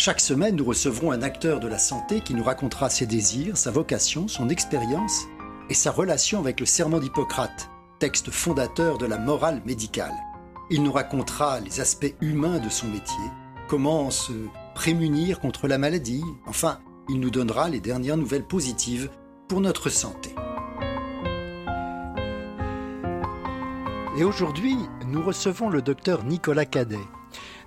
Chaque semaine, nous recevrons un acteur de la santé qui nous racontera ses désirs, sa vocation, son expérience et sa relation avec le serment d'Hippocrate, texte fondateur de la morale médicale. Il nous racontera les aspects humains de son métier, comment se prémunir contre la maladie, enfin, il nous donnera les dernières nouvelles positives pour notre santé. Et aujourd'hui, nous recevons le docteur Nicolas Cadet.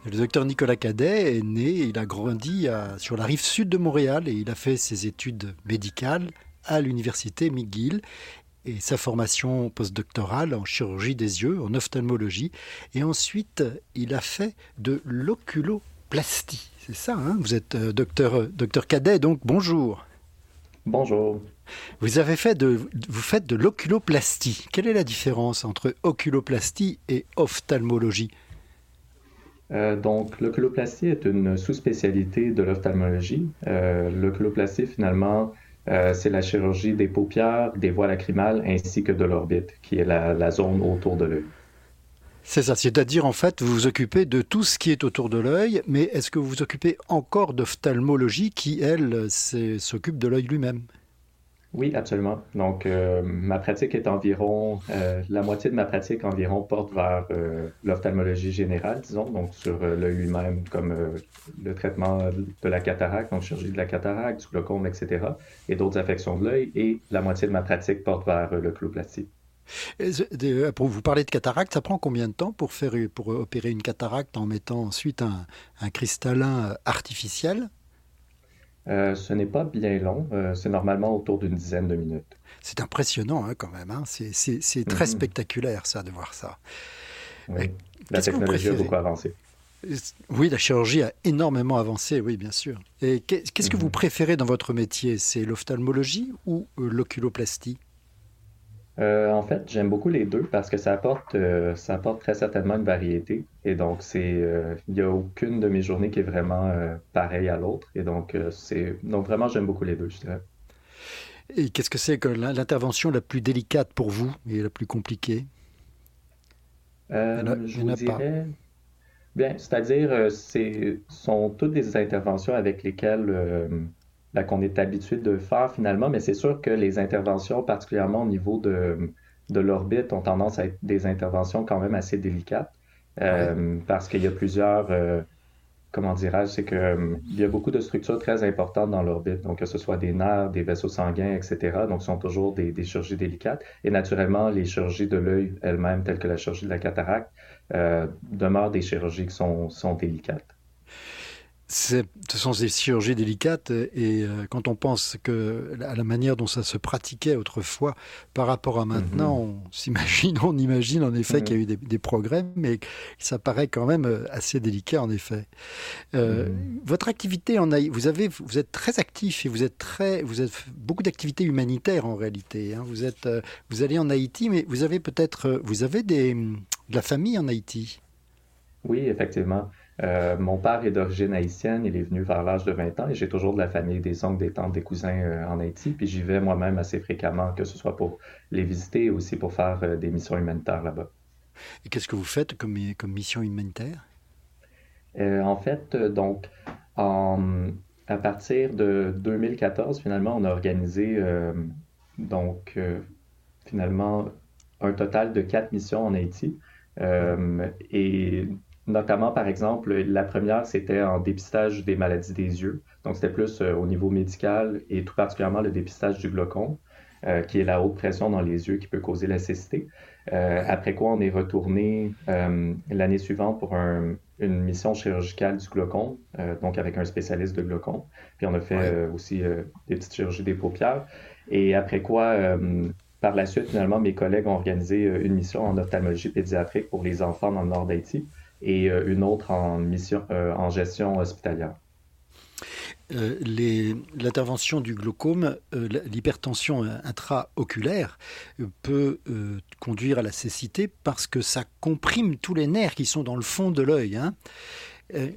Le docteur Nicolas Cadet est né, il a grandi sur la rive sud de Montréal et il a fait ses études médicales à l'université McGill et sa formation postdoctorale en chirurgie des yeux, en ophtalmologie. Et ensuite, il a fait de l'oculoplastie. C'est ça, hein? Vous êtes euh, docteur, docteur Cadet, donc bonjour. Bonjour. Vous avez fait de, vous faites de l'oculoplastie. Quelle est la différence entre oculoplastie et ophtalmologie? Euh, donc, l'oculoplastie est une sous-spécialité de l'ophtalmologie. Euh, l'oculoplastie, finalement, euh, c'est la chirurgie des paupières, des voies lacrymales ainsi que de l'orbite, qui est la, zone autour de l'œil. C'est ça, c'est-à-dire en fait, vous vous occupez de tout ce qui est autour de l'œil, mais est-ce que vous vous occupez encore d'ophtalmologie qui, elle, s'occupe de l'œil lui-même? Oui, absolument. Donc, euh, ma pratique est environ, euh, la moitié de ma pratique environ porte vers euh, l'ophtalmologie générale, disons, donc sur l'œil lui-même, comme le traitement de la cataracte, donc chirurgie de la cataracte, du glaucome, etc., et d'autres affections de l'œil, et la moitié de ma pratique porte vers le cloplastie. Pour vous parler de cataracte, ça prend combien de temps pour, faire, pour opérer une cataracte en mettant ensuite un, un cristallin artificiel? Euh, ce n'est pas bien long. Euh, c'est normalement autour d'une dizaine de minutes. C'est impressionnant hein, quand même. Hein. C'est très mhm. spectaculaire ça de voir ça. La technologie a beaucoup avancé. Oui, la chirurgie a énormément avancé, oui, bien sûr. Et qu'est-ce que vous mhm. préférez dans votre métier? C'est l'ophtalmologie ou euh, l'oculoplastie? Euh, en fait, j'aime beaucoup les deux parce que ça apporte, euh, ça apporte très certainement une variété. Et donc, c'est, euh, il n'y a aucune de mes journées qui est vraiment pareille à l'autre. Et donc, c'est, donc vraiment, j'aime beaucoup les deux, je dirais. Et qu'est-ce que c'est que l'intervention la plus délicate pour vous et la plus compliquée? Je vous dirais, bien, c'est-à-dire, ce sont toutes des interventions avec lesquelles qu'on est habitué de faire finalement, mais c'est sûr que les interventions, particulièrement au niveau de, de l'orbite, ont tendance à être des interventions quand même assez délicates euh, parce qu'il y a plusieurs, euh, comment dirais-je, c'est qu'il euh, y a beaucoup de structures très importantes dans l'orbite, donc que ce soit des nerfs, des vaisseaux sanguins, etc. Donc, ce sont toujours des, des chirurgies délicates. Et naturellement, les chirurgies de l'œil elles-mêmes, telles que la chirurgie de la cataracte, demeurent des chirurgies qui sont, sont délicates ce sont des chirurgies délicates et euh, quand on pense que à la manière dont ça se pratiquait autrefois par rapport à maintenant, mhm. on s'imagine, on imagine en effet qu'il y a eu des, progrès, mais ça paraît quand même euh, assez délicat en effet. Euh, mhm. Votre activité en vous avez, vous êtes très actif et vous êtes très, vous avez beaucoup d'activités humanitaires en réalité. Hein. Vous êtes, vous allez en Haïti, mais vous avez peut-être, vous avez des, de la famille en Haïti? Oui, effectivement. Euh, mon père est d'origine haïtienne, il est venu vers l'âge de 20 ans et j'ai toujours de la famille, des oncles, des tantes, des cousins euh, en Haïti. Puis j'y vais moi-même assez fréquemment, que ce soit pour les visiter et aussi pour faire euh, des missions humanitaires là-bas. Et qu'est-ce que vous faites comme, comme mission humanitaire? en fait, donc, à partir de 2014, finalement, on a organisé donc finalement un total de quatre missions en Haïti. et Notamment, par exemple, la première, c'était en dépistage des maladies des yeux. Donc, c'était plus euh, au niveau médical et tout particulièrement le dépistage du glaucome, euh, qui est la haute pression dans les yeux qui peut causer la cécité. Euh, après quoi, on est retourné l'année suivante pour une mission chirurgicale du glaucome, donc avec un spécialiste de glaucome. Puis on a fait aussi des petites chirurgies des paupières. Et après quoi, par la suite, finalement, mes collègues ont organisé une mission en ophtalmologie pédiatrique pour les enfants dans le nord d'Haïti et euh, une autre en mission euh, en gestion hospitalière. Euh, l'intervention du glaucome, euh, l'hypertension intraoculaire peut conduire à la cécité parce que ça comprime tous les nerfs qui sont dans le fond de l'œil. Hein.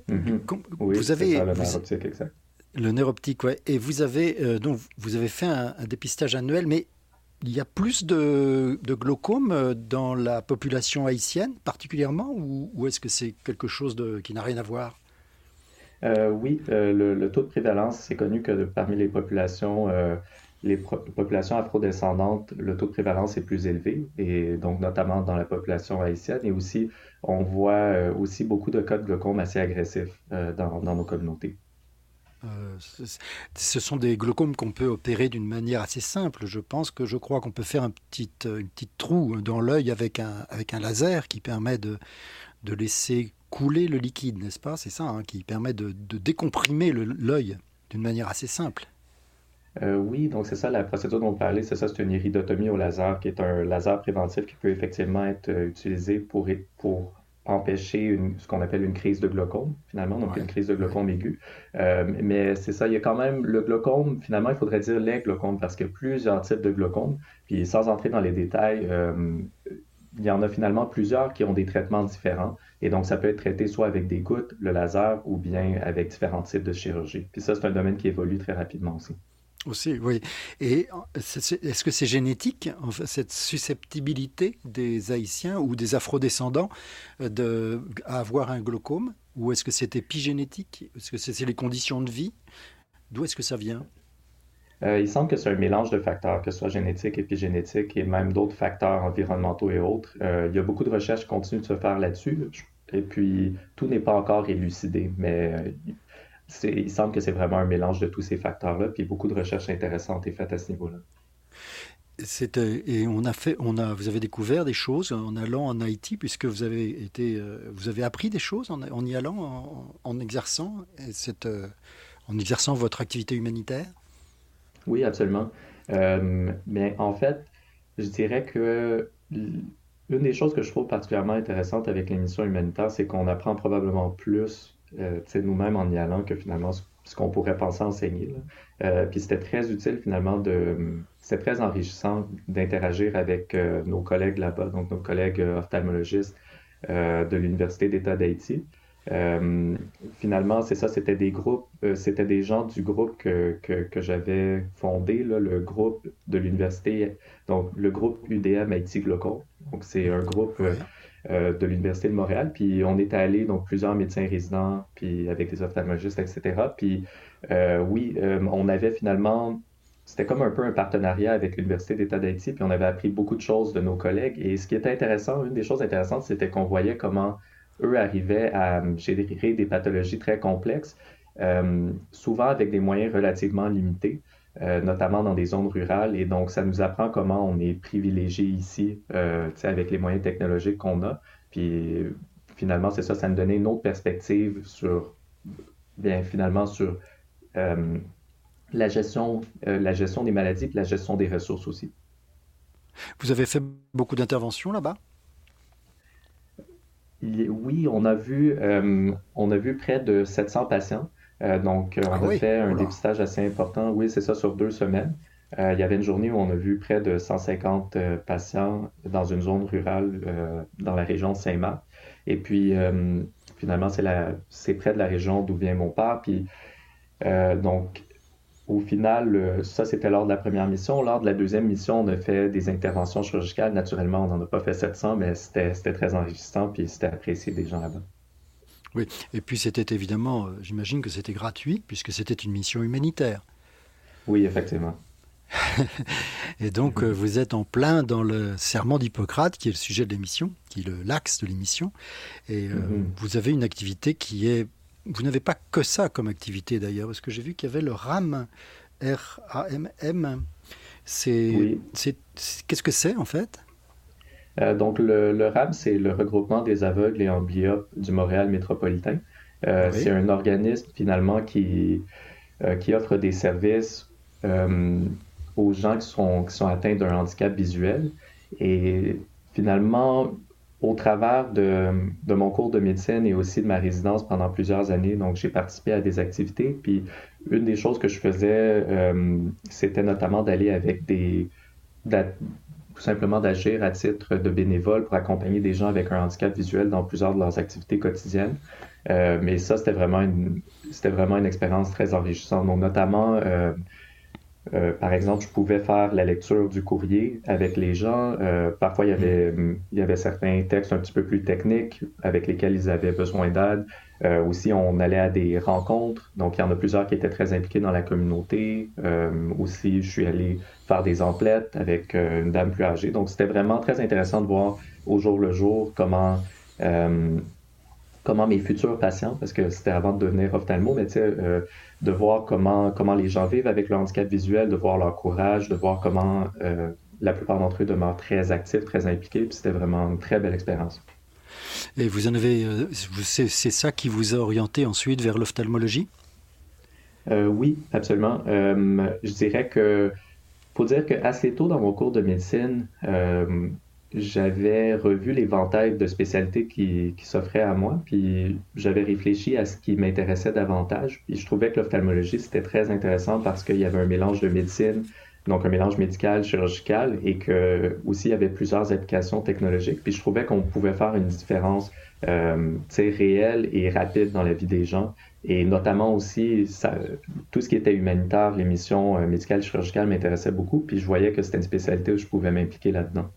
Mhm. vous avez le nerf optique, exact. Le nerf optique, ouais. Et vous avez donc vous avez fait un, dépistage annuel, mais il y a plus de, glaucome dans la population haïtienne particulièrement, ou, est-ce que c'est quelque chose qui n'a rien à voir? Euh, oui, euh, le, taux de prévalence, c'est connu que parmi les populations, euh, les populations afrodescendantes, le taux de prévalence est plus élevé, et donc notamment dans la population haïtienne. Et aussi, on voit aussi beaucoup de cas de glaucome assez agressifs dans, nos communautés. Ce sont des glaucomes qu'on peut opérer d'une manière assez simple. Je pense que je crois qu'on peut faire un petit, une petite trou dans l'œil avec un, avec un laser qui permet de, de laisser couler le liquide, n'est-ce pas? C'est ça hein, qui permet de, décomprimer l'œil d'une manière assez simple. Euh, oui, donc c'est ça la procédure dont on parlait, c'est ça, c'est une iridotomie au laser, qui est un laser préventif qui peut effectivement être euh, utilisé pour empêcher ce qu'on appelle une crise de glaucome, finalement, donc une crise de glaucome aiguë. Euh, mais c'est ça, il y a quand même le glaucome, finalement, il faudrait dire les glaucomes, parce qu'il y a plusieurs types de glaucome, puis sans entrer dans les détails, il y en a finalement plusieurs qui ont des traitements différents. Et donc, ça peut être traité soit avec des gouttes, le laser, ou bien avec différents types de chirurgie. Puis ça, c'est un domaine qui évolue très rapidement aussi. Aussi, oui. Et est-ce que c'est génétique, en fait, cette susceptibilité des Haïtiens ou des afrodescendants euh, de, à avoir un glaucome? Ou est-ce que c'est épigénétique? Est-ce que c'est les conditions de vie? D'où est-ce que ça vient? Euh, il semble que c'est un mélange de facteurs, que ce soit génétique, épigénétique et même d'autres facteurs environnementaux et autres. Euh, il y a beaucoup de recherches qui continuent de se faire là-dessus. Et puis, tout n'est pas encore élucidé, mais il semble que c'est vraiment un mélange de tous ces facteurs-là. Puis beaucoup de recherches intéressantes est faites à ce niveau-là. Et on a fait, on a, vous avez découvert des choses en allant en Haïti, puisque vous avez été, vous avez appris des choses en, y allant, en, exerçant cette, en exerçant votre activité humanitaire? Oui, absolument. Euh, mais en fait, je dirais que une des choses que je trouve particulièrement intéressante avec l'émission humanitaire, c'est qu'on apprend probablement plus euh, nous-mêmes en y allant que finalement ce qu'on pourrait penser enseigner. Euh, puis c'était très utile finalement de. C'était très enrichissant d'interagir avec nos collègues là-bas, donc nos collègues ophtalmologistes de l'Université d'État d'Haïti. Euh, finalement, c'est ça, c'était des groupes, euh, c'était des gens du groupe que, que, j'avais fondé, le groupe de l'université, donc le groupe UDM Haïti Glocal. Donc, c'est un groupe euh, de l'Université de Montréal. Puis, on est allé, donc, plusieurs médecins résidents, puis avec des ophtalmologistes, etc. Puis, oui, on avait finalement c'était comme un peu un partenariat avec l'Université d'État d'Haïti, puis on avait appris beaucoup de choses de nos collègues. Et ce qui était intéressant, une des choses intéressantes, c'était qu'on voyait comment eux arrivaient à générer des pathologies très complexes, euh, souvent avec des moyens relativement limités, euh, notamment dans des zones rurales. Et donc, ça nous apprend comment on est privilégié ici, euh, avec les moyens technologiques qu'on a. Puis, finalement, c'est ça, ça nous donnait une autre perspective sur, bien, finalement, sur la gestion, la gestion des maladies et la gestion des ressources aussi. Vous avez fait beaucoup d'interventions là-bas? Oui, on a vu, euh, on a vu près de 700 patients. Euh, donc, on ah a fait un dépistage assez important. Oui, c'est ça, sur deux semaines. Euh, il y avait une journée où on a vu près de 150 patients dans une zone rurale dans la région de Saint-Marc. Et puis, finalement, c'est près de la région d'où vient mon père. Puis, donc, au final, euh, ça c'était lors de la première mission. Lors de la deuxième mission, on a fait des interventions chirurgicales. Naturellement, on n'en a pas fait 700, mais c'était très enrichissant puis c'était apprécié des gens là-bas. Oui, et puis c'était évidemment, euh, j'imagine que c'était gratuit puisque c'était une mission humanitaire. Oui, effectivement. et donc euh, vous êtes en plein dans le serment d'Hippocrate, qui est le sujet de l'émission, qui est l'axe de l'émission, et mm-hmm. vous avez une activité qui est vous n'avez pas que ça comme activité d'ailleurs, parce que j'ai vu qu'il y avait le RAM, R-A-M-M. C'est, qu'est-ce que c'est en fait? Euh, Donc le, RAM, c'est le regroupement des aveugles et amblyopes du Montréal métropolitain. Euh, c'est un organisme finalement qui, euh, qui offre des services aux gens qui sont, qui sont atteints d'un handicap visuel. Et finalement, au travers de, de, mon cours de médecine et aussi de ma résidence pendant plusieurs années, donc j'ai participé à des activités. Puis une des choses que je faisais, c'était notamment d'aller avec des, tout simplement d'agir à titre de bénévole pour accompagner des gens avec un handicap visuel dans plusieurs de leurs activités quotidiennes. Euh, mais ça, c'était vraiment une, c'était vraiment une expérience très enrichissante. Donc, notamment, euh, euh, par exemple, je pouvais faire la lecture du courrier avec les gens. parfois, il y, avait, il y avait certains textes un petit peu plus techniques avec lesquels ils avaient besoin d'aide. Euh, aussi, on allait à des rencontres. Donc, il y en a plusieurs qui étaient très impliqués dans la communauté. Euh, aussi, je suis allé faire des emplettes avec euh, une dame plus âgée. Donc, c'était vraiment très intéressant de voir au jour le jour comment, comment mes futurs patients, parce que c'était avant de devenir ophtalmo, mais tu sais, de voir comment, comment les gens vivent avec le handicap visuel, de voir leur courage, de voir comment la plupart d'entre eux demeurent très actifs, très impliqués. Puis c'était vraiment une très belle expérience. Et vous en avez, euh, c'est ça qui vous a orienté ensuite vers l'ophtalmologie? Euh, Oui, absolument. Euh, je dirais que, faut dire qu'assez tôt dans mon cours de médecine, j'avais revu l'éventail de spécialités qui, s'offraient à moi, puis j'avais réfléchi à ce qui m'intéressait davantage. Puis je trouvais que l'ophtalmologie, c'était très intéressant parce qu'il y avait un mélange de médecine, donc un mélange médical, chirurgical, et que aussi il y avait plusieurs applications technologiques. Puis je trouvais qu'on pouvait faire une différence euh, réelle et rapide dans la vie des gens. Et notamment aussi, ça, tout ce qui était humanitaire, les missions euh, médicales, chirurgicales m'intéressaient beaucoup. Puis je voyais que c'était une spécialité où je pouvais m'impliquer là-dedans.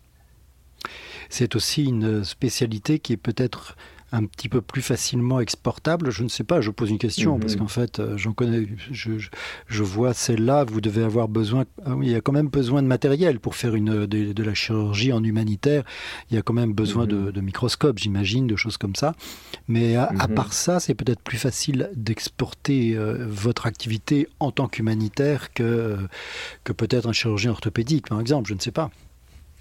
C'est aussi une spécialité qui est peut-être un petit peu plus facilement exportable Je ne sais pas, je pose une question, parce mhm. qu'en fait, euh, j'en connais, je, je, vois celle-là, vous devez avoir besoin, ah oui, il y a quand même besoin de matériel pour faire une, de, la chirurgie en humanitaire, il y a quand même besoin de, mhm. microscopes, j'imagine, de choses comme ça. Mais à, mhm. part ça, c'est peut-être plus facile d'exporter euh, votre activité en tant qu'humanitaire que, que peut-être un chirurgien orthopédique, par exemple, je ne sais pas.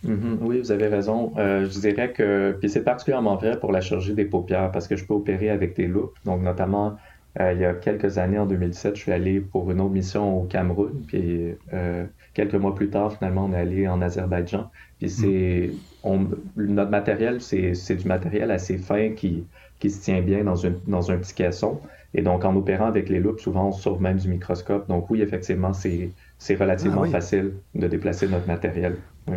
Mhm. oui, vous avez raison. Euh, je dirais que, puis c'est particulièrement vrai pour la chirurgie des paupières parce que je peux opérer avec des loupes. Donc, notamment, euh, il y a quelques années, en 2007, je suis allé pour une autre mission au Cameroun. Puis, euh, quelques mois plus tard, finalement, on est allé en Azerbaïdjan. Puis, c'est, notre matériel, c'est, du matériel assez fin qui, qui se tient bien dans, une, dans un petit caisson. Et donc, en opérant avec les loupes, souvent, on sauve même du microscope. Donc, oui, effectivement, c'est, c'est relativement ah facile de déplacer notre matériel. Oui.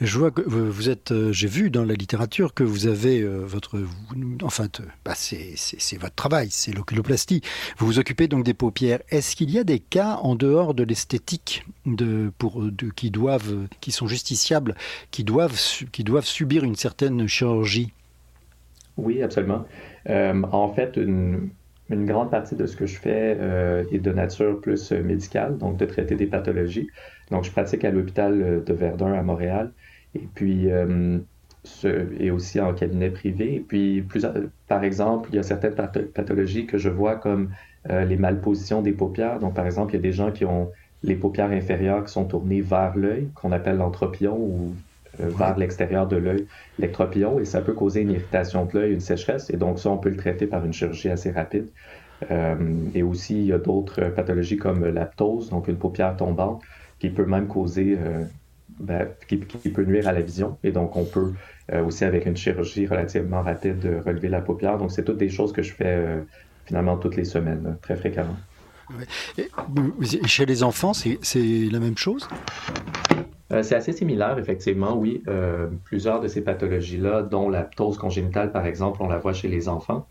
Je vois que vous êtes, euh, j'ai vu dans la littérature que vous avez euh, votre, enfin, bah, c'est votre travail, c'est l'oculoplastie. Vous vous occupez donc des paupières. Est-ce qu'il y a des cas en dehors de l'esthétique de, qui doivent, qui sont justiciables, qui doivent, subir une certaine chirurgie? Oui, absolument. Euh, en fait, une, une, grande partie de ce que je fais est de nature plus médicale, donc de traiter des pathologies. Donc, je pratique à l'hôpital de Verdun à Montréal. Et puis, euh, et aussi en cabinet privé. Et puis, par exemple, il y a certaines pathologies que je vois comme euh, les malpositions des paupières. Donc, par exemple, il y a des gens qui ont les paupières inférieures qui sont tournées vers l'œil, qu'on appelle l'entropion ou euh, vers l'extérieur de l'œil, l'ectropion, et ça peut causer une irritation de l'œil, une sécheresse. Et donc, ça, on peut le traiter par une chirurgie assez rapide. et aussi, il y a d'autres pathologies comme la ptose, donc une paupière tombante, qui peut même causer ben, qui, peut nuire à la vision. Et donc, on peut euh, aussi, avec une chirurgie relativement rapide, relever la paupière. Donc, c'est toutes des choses que je fais euh, finalement toutes les semaines, très fréquemment. Et, chez les enfants, c'est la même chose? Euh, c'est assez similaire, effectivement, oui. plusieurs de ces pathologies-là, dont la ptose congénitale, par exemple, on la voit chez les enfants.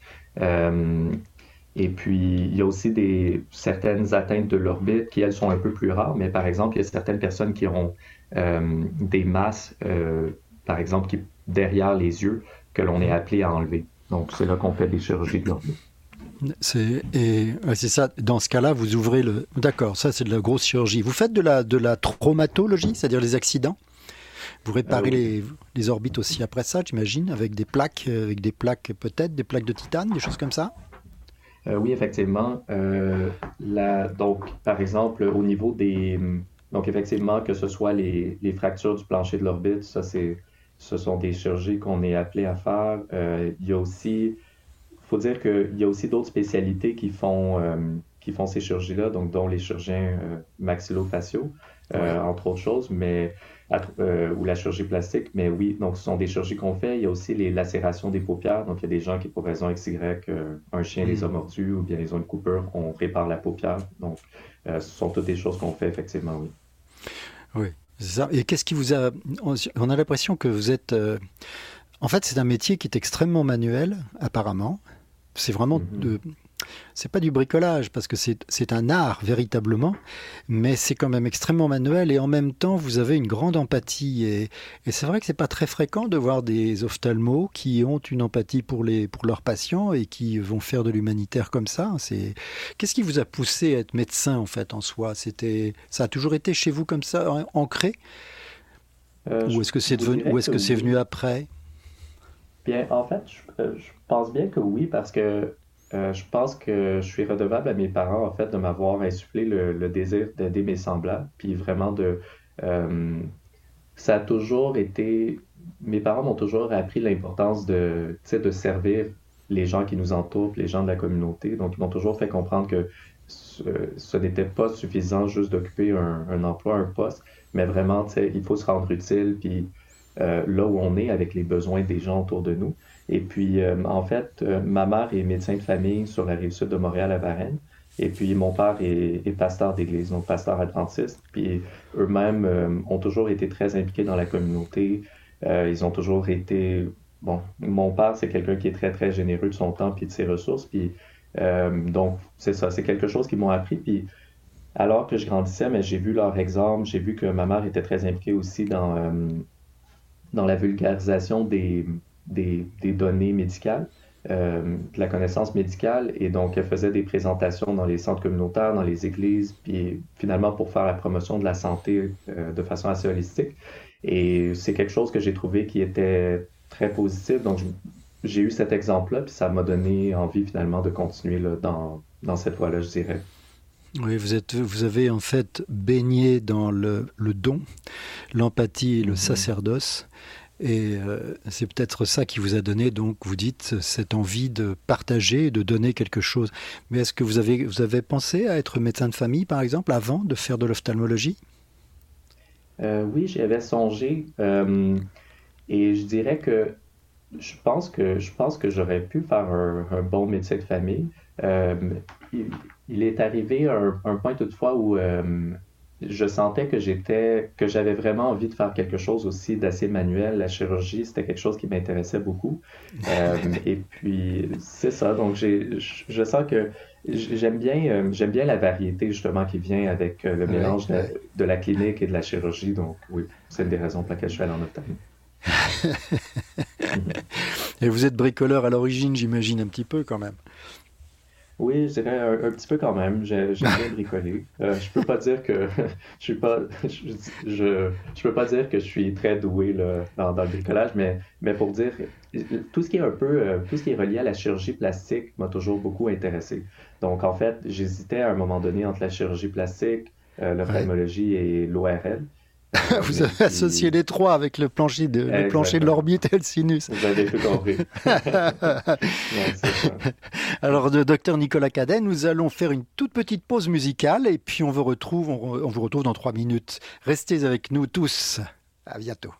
Et puis, il y a aussi des, certaines atteintes de l'orbite qui, elles, sont un peu plus rares, mais par exemple, il y a certaines personnes qui ont euh, des masses, euh, par exemple, qui, derrière les yeux, que l'on est appelé à enlever. Donc, c'est là qu'on fait des chirurgies de l'orbite. C'est et c'est ça. Dans ce cas-là, vous ouvrez le. D'accord, ça c'est de la grosse chirurgie. Vous faites de la de la traumatologie, c'est-à-dire les accidents? Vous réparez ah les, les, orbites aussi après ça, j'imagine, avec des plaques, avec des plaques peut-être, des plaques de titane, des choses comme ça? Euh, oui, effectivement. la, donc, par exemple, au niveau des donc, effectivement, que ce soit les, fractures du plancher de l'orbite, ça, c'est, ce sont des chirurgies qu'on est appelé à faire. Euh, il y a aussi, il faut dire qu'il y a aussi d'autres spécialités qui font, euh, qui font ces chirurgies-là, donc dont les chirurgiens maxillofaciaux, entre autres choses, mais ou la chirurgie plastique. Mais oui, donc ce sont des chirurgies qu'on fait. Il y a aussi les lacérations des paupières. Donc il y a des gens qui, pour raison XY, un chien les a mm. mordus ou bien ils ont une coupure, on répare la paupière. Donc ce sont toutes des choses qu'on fait effectivement, oui. Oui. Et qu'est-ce qui vous a... On a l'impression que vous êtes... Euh, en fait, c'est un métier qui est extrêmement manuel, apparemment. C'est vraiment mm-hmm. de c'est pas du bricolage parce que c'est un art véritablement, mais c'est quand même extrêmement manuel et en même temps vous avez une grande empathie et, c'est vrai que c'est pas très fréquent de voir des ophtalmos qui ont une empathie pour les pour leurs patients et qui vont faire de l'humanitaire comme ça. C'est qu'est-ce qui vous a poussé à être médecin en fait en soi? C'était ça a toujours été chez vous comme ça ancré? Euh, ou est-ce que c'est devenu ou est-ce que c'est venu après? Bien, en fait, je, euh, je pense bien que oui, parce que euh, je pense que je suis redevable à mes parents, en fait, de m'avoir insufflé le, désir d'aider mes semblables. Puis vraiment. Euh, ça a toujours été. Mes parents m'ont toujours appris l'importance de, de servir les gens qui nous entourent, les gens de la communauté. Donc, ils m'ont toujours fait comprendre que ce, n'était pas suffisant juste d'occuper un, emploi, un poste, mais vraiment, il faut se rendre utile, puis euh, là où on est avec les besoins des gens autour de nous. Et puis, euh, en fait, euh, ma mère est médecin de famille sur la rive sud de Montréal à Varennes. Et puis, mon père est, pasteur d'église, donc pasteur adventiste. Puis, eux-mêmes euh, ont toujours été très impliqués dans la communauté. ils ont toujours été. Bon, mon père, c'est quelqu'un qui est très, très généreux de son temps puis de ses ressources. Puis, donc, c'est ça, c'est quelque chose qu'ils m'ont appris. Puis, alors que je grandissais, mais j'ai vu leur exemple, j'ai vu que ma mère était très impliquée aussi dans, dans la vulgarisation des, des, données médicales, euh, de la connaissance médicale. Et donc, elle faisait des présentations dans les centres communautaires, dans les églises, puis finalement pour faire la promotion de la santé euh, de façon assez holistique. Et c'est quelque chose que j'ai trouvé qui était très positif. Donc, j'ai eu cet exemple-là, puis ça m'a donné envie finalement de continuer là, dans, dans cette voie-là, je dirais. Oui, vous, êtes, vous avez en fait baigné dans le, le don, l'empathie et le mm-hmm. sacerdoce. Et euh, c'est peut-être ça qui vous a donné, donc, vous dites, cette envie de partager, de donner quelque chose. Mais est-ce que vous avez, vous avez pensé à être médecin de famille, par exemple, avant de faire de l'ophtalmologie? Euh, Oui, j'y avais songé. Euh, et je dirais que je pense que je pense que j'aurais pu faire un, bon médecin de famille. Il, est arrivé un, un point toutefois où je sentais que j'étais, que j'avais vraiment envie de faire quelque chose aussi d'assez manuel. La chirurgie, c'était quelque chose qui m'intéressait beaucoup. Euh, et puis, c'est ça. Donc, j'ai, je sens que j'aime bien, euh, j'aime bien la variété justement qui vient avec euh, le mélange de, la clinique et de la chirurgie. Donc, oui, c'est une des raisons pour lesquelles je suis allé en ophtalmo. et vous êtes bricoleur à l'origine, j'imagine un petit peu quand même. Oui, je dirais un, petit peu quand même. J'aime bien bricoler. Euh, je peux pas dire que je suis pas. Je, je, peux pas dire que je suis très doué là, dans, le bricolage, mais, mais pour dire tout ce qui est un peu euh, tout ce qui est relié à la chirurgie plastique m'a toujours beaucoup intéressé. Donc en fait, j'hésitais à un moment donné entre la chirurgie plastique, euh, l'ophtalmologie et l'ORL. Vous avez associé les trois avec le plancher de, le plancher de l'orbite et le sinus. Vous avez tout compris. Alors, docteur Nicolas Cadet, nous allons faire une toute petite pause musicale et puis on vous retrouve, on, on vous retrouve dans trois minutes. Restez avec nous tous. À bientôt.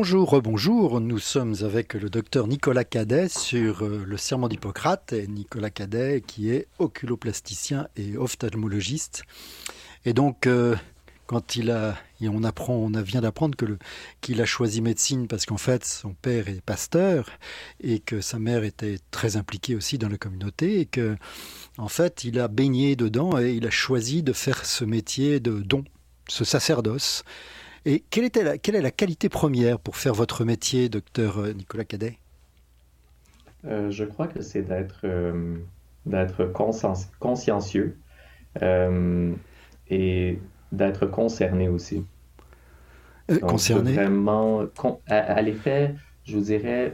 Bonjour, rebonjour. Nous sommes avec le docteur Nicolas Cadet sur euh, le serment d'Hippocrate. Nicolas Cadet qui est oculoplasticien et ophtalmologiste. Et donc, euh, quand il a, on apprend, on vient d'apprendre que qu'il a choisi médecine parce qu'en fait son père est pasteur et que sa mère était très impliquée aussi dans la communauté et que en fait il a baigné dedans et il a choisi de faire ce métier de don, ce sacerdoce. Et quelle, était la, quelle est la qualité première pour faire votre métier, docteur euh, Nicolas Cadet? Euh, Je crois que c'est d'être euh, d'être consciencieux et d'être concerné aussi. concerné? Vraiment, à, l'effet, je vous dirais,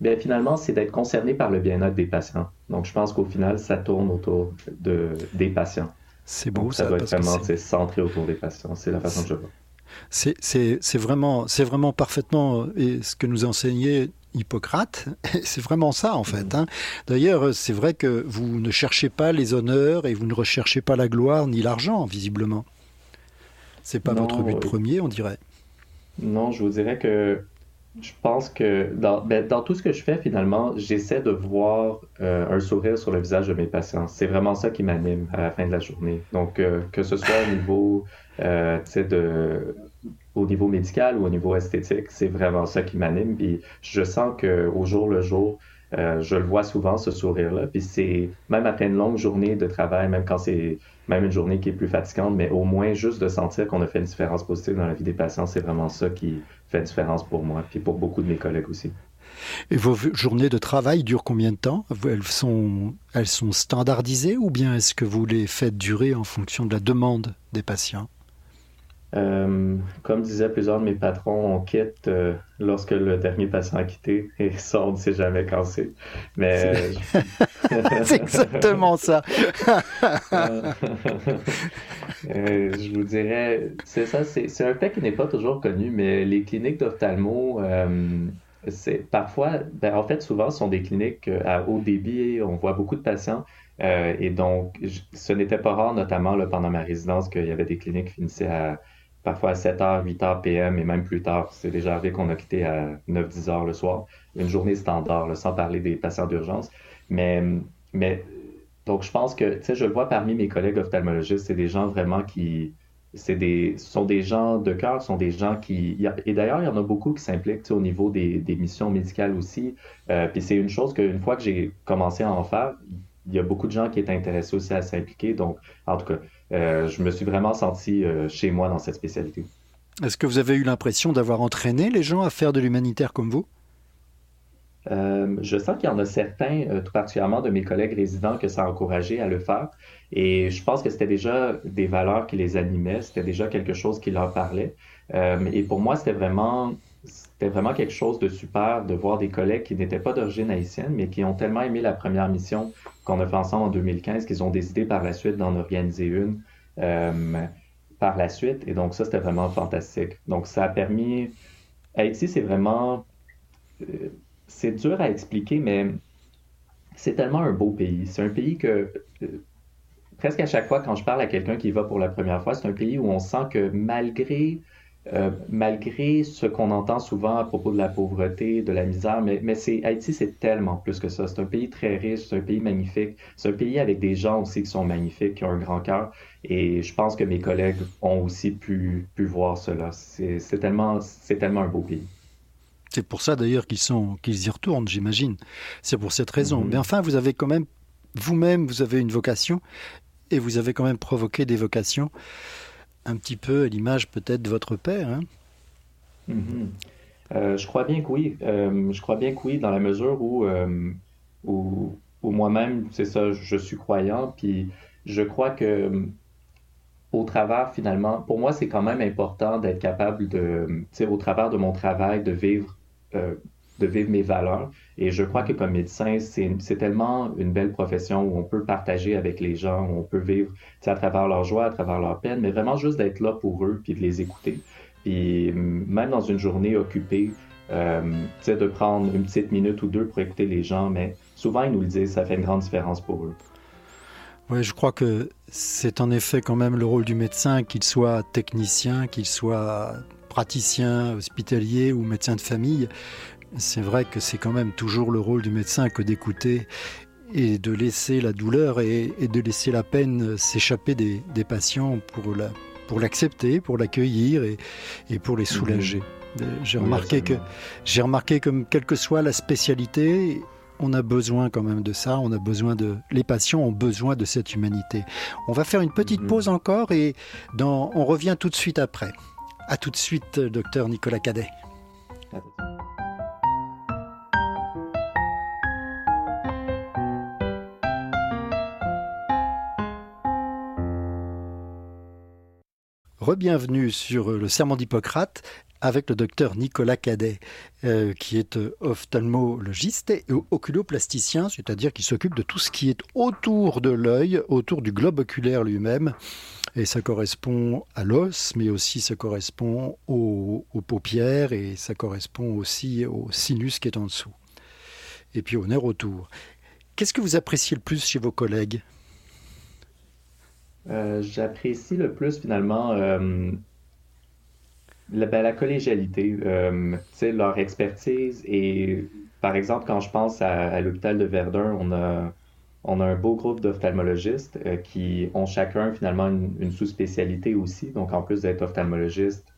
bien, finalement, c'est d'être concerné par le bien-être des patients. Donc, je pense qu'au final, ça tourne autour de, des patients. C'est beau, ça. Ça doit être vraiment centré autour des patients. C'est la façon que je vois. C'est vraiment, vraiment parfaitement et ce que nous enseignait Hippocrate. C'est vraiment ça en fait. Hein. D'ailleurs, c'est vrai que vous ne cherchez pas les honneurs et vous ne recherchez pas la gloire ni l'argent, visiblement. C'est pas votre but premier, on dirait. Non, je vous dirais que je pense que dans, ben, dans, tout ce que je fais, finalement, j'essaie de voir euh, un sourire sur le visage de mes patients. C'est vraiment ça qui m'anime à la fin de la journée. Donc, euh, que ce soit au niveau, euh, de, au niveau médical ou au niveau esthétique, c'est vraiment ça qui m'anime. Puis je sens qu'au jour le jour, euh, je le vois souvent, ce sourire-là. Puis c'est, même après une longue journée de travail, même quand c'est même une journée qui est plus fatigante, mais au moins juste de sentir qu'on a fait une différence positive dans la vie des patients, c'est vraiment ça qui fait une différence pour moi, puis pour beaucoup de mes collègues aussi. Et vos journées de travail durent combien de temps? Elles sont, elles sont standardisées ou bien est-ce que vous les faites durer en fonction de la demande des patients? Euh, comme disaient plusieurs de mes patrons, on quitte euh, lorsque le dernier patient a quitté et ça, on ne sait jamais quand c'est. Mais c'est exactement ça. Euh, je vous dirais, c'est ça, c'est un fait qui n'est pas toujours connu, mais les cliniques d'ophtalmo, c'est parfois, ben, en fait, souvent, sont des cliniques à haut débit. On voit beaucoup de patients. et donc, ce n'était pas rare, notamment là, pendant ma résidence, qu'il y avait des cliniques qui finissaient à parfois à 7h, 8h PM et même plus tard. C'est déjà arrivé qu'on a quitté à 9-10 h le soir. Une journée standard, sans parler des patients d'urgence. Mais, mais donc je pense que, tu sais, je le vois parmi mes collègues ophtalmologistes, c'est des gens vraiment qui, c'est des, sont des gens de cœur, sont des gens qui, et d'ailleurs, il y en a beaucoup qui s'impliquent au niveau des, des, missions médicales aussi. Euh, puis c'est une chose qu'une fois que j'ai commencé à en faire, il y a beaucoup de gens qui étaient intéressés aussi à s'impliquer. Donc, en tout cas, je me suis vraiment senti euh, chez moi dans cette spécialité. Est-ce que vous avez eu l'impression d'avoir entraîné les gens à faire de l'humanitaire comme vous? Euh, je sens qu'il y en a certains, tout particulièrement de mes collègues résidents, que ça a encouragé à le faire. Et je pense que c'était déjà des valeurs qui les animaient, c'était déjà quelque chose qui leur parlait. et pour moi, c'était vraiment, c'était vraiment quelque chose de super de voir des collègues qui n'étaient pas d'origine haïtienne, mais qui ont tellement aimé la première mission qu'on a fait ensemble en 2015, qu'ils ont décidé par la suite d'en organiser une euh, par la suite. Et donc ça, c'était vraiment fantastique. Donc ça a permis... Haïti, c'est vraiment... Euh, c'est dur à expliquer, mais c'est tellement un beau pays. C'est un pays que... Euh, presque à chaque fois, quand je parle à quelqu'un qui va pour la première fois, c'est un pays où on sent que malgré euh, malgré ce qu'on entend souvent à propos de la pauvreté, de la misère, mais, mais c'est, Haïti, c'est tellement plus que ça. C'est un pays très riche, c'est un pays magnifique, c'est un pays avec des gens aussi qui sont magnifiques, qui ont un grand cœur. Et je pense que mes collègues ont aussi pu, pu voir cela. C'est, tellement, c'est tellement un beau pays. C'est pour ça d'ailleurs qu'ils, sont, qu'ils y retournent, j'imagine. C'est pour cette raison. Mm-hmm. Mais enfin, vous avez quand même, vous-même, vous avez une vocation et vous avez quand même provoqué des vocations un petit peu à l'image peut-être de votre père. Hein? Mm-hmm. Euh, je crois bien que oui. Euh, je crois bien que oui, dans la mesure où, euh, où, moi-même, c'est ça, je suis croyant, puis je crois que au travers, finalement, pour moi, c'est quand même important d'être capable de, au travers de mon travail, de vivre de vivre mes valeurs. Et je crois que comme médecin, c'est tellement une belle profession où on peut partager avec les gens, où on peut vivre à travers leur joie, à travers leur peine, mais vraiment juste d'être là pour eux puis de les écouter. Puis même dans une journée occupée, euh, de prendre une petite minute ou deux pour écouter les gens, mais souvent ils nous le disent, ça fait une grande différence pour eux. Oui, je crois que c'est en effet quand même le rôle du médecin, qu'il soit technicien, qu'il soit praticien hospitalier ou médecin de famille, c'est vrai que c'est quand même toujours le rôle du médecin que d'écouter et de laisser la douleur et, de laisser la peine s'échapper des, patients pour la, pour l'accepter, pour l'accueillir et, pour les soulager. Mhm. J'ai remarqué que j'ai remarqué que quelle que soit la spécialité, on a besoin quand même de ça. On a besoin de les patients ont besoin de cette humanité. On va faire une petite mhm. pause encore et dans, on revient tout de suite après. À tout de suite, docteur Nicolas Cadet. Rebienvenue sur le serment d'Hippocrate avec le docteur Nicolas Cadet, euh, qui est euh, ophtalmologiste et oculoplasticien, c'est-à-dire qui s'occupe de tout ce qui est autour de l'œil, autour du globe oculaire lui-même. Et ça correspond à l'os, mais aussi ça correspond aux, paupières et ça correspond aussi au sinus qui est en dessous. Et puis au nerf autour. Qu'est-ce que vous appréciez le plus chez vos collègues? Euh, j'apprécie le plus finalement euh, la, ben, la, collégialité, euh, leur expertise. Et par exemple, quand je pense à, l'hôpital de Verdun, on a, on a un beau groupe d'ophtalmologistes qui ont chacun finalement une, sous-spécialité aussi. Donc en plus d'être ophtalmologiste,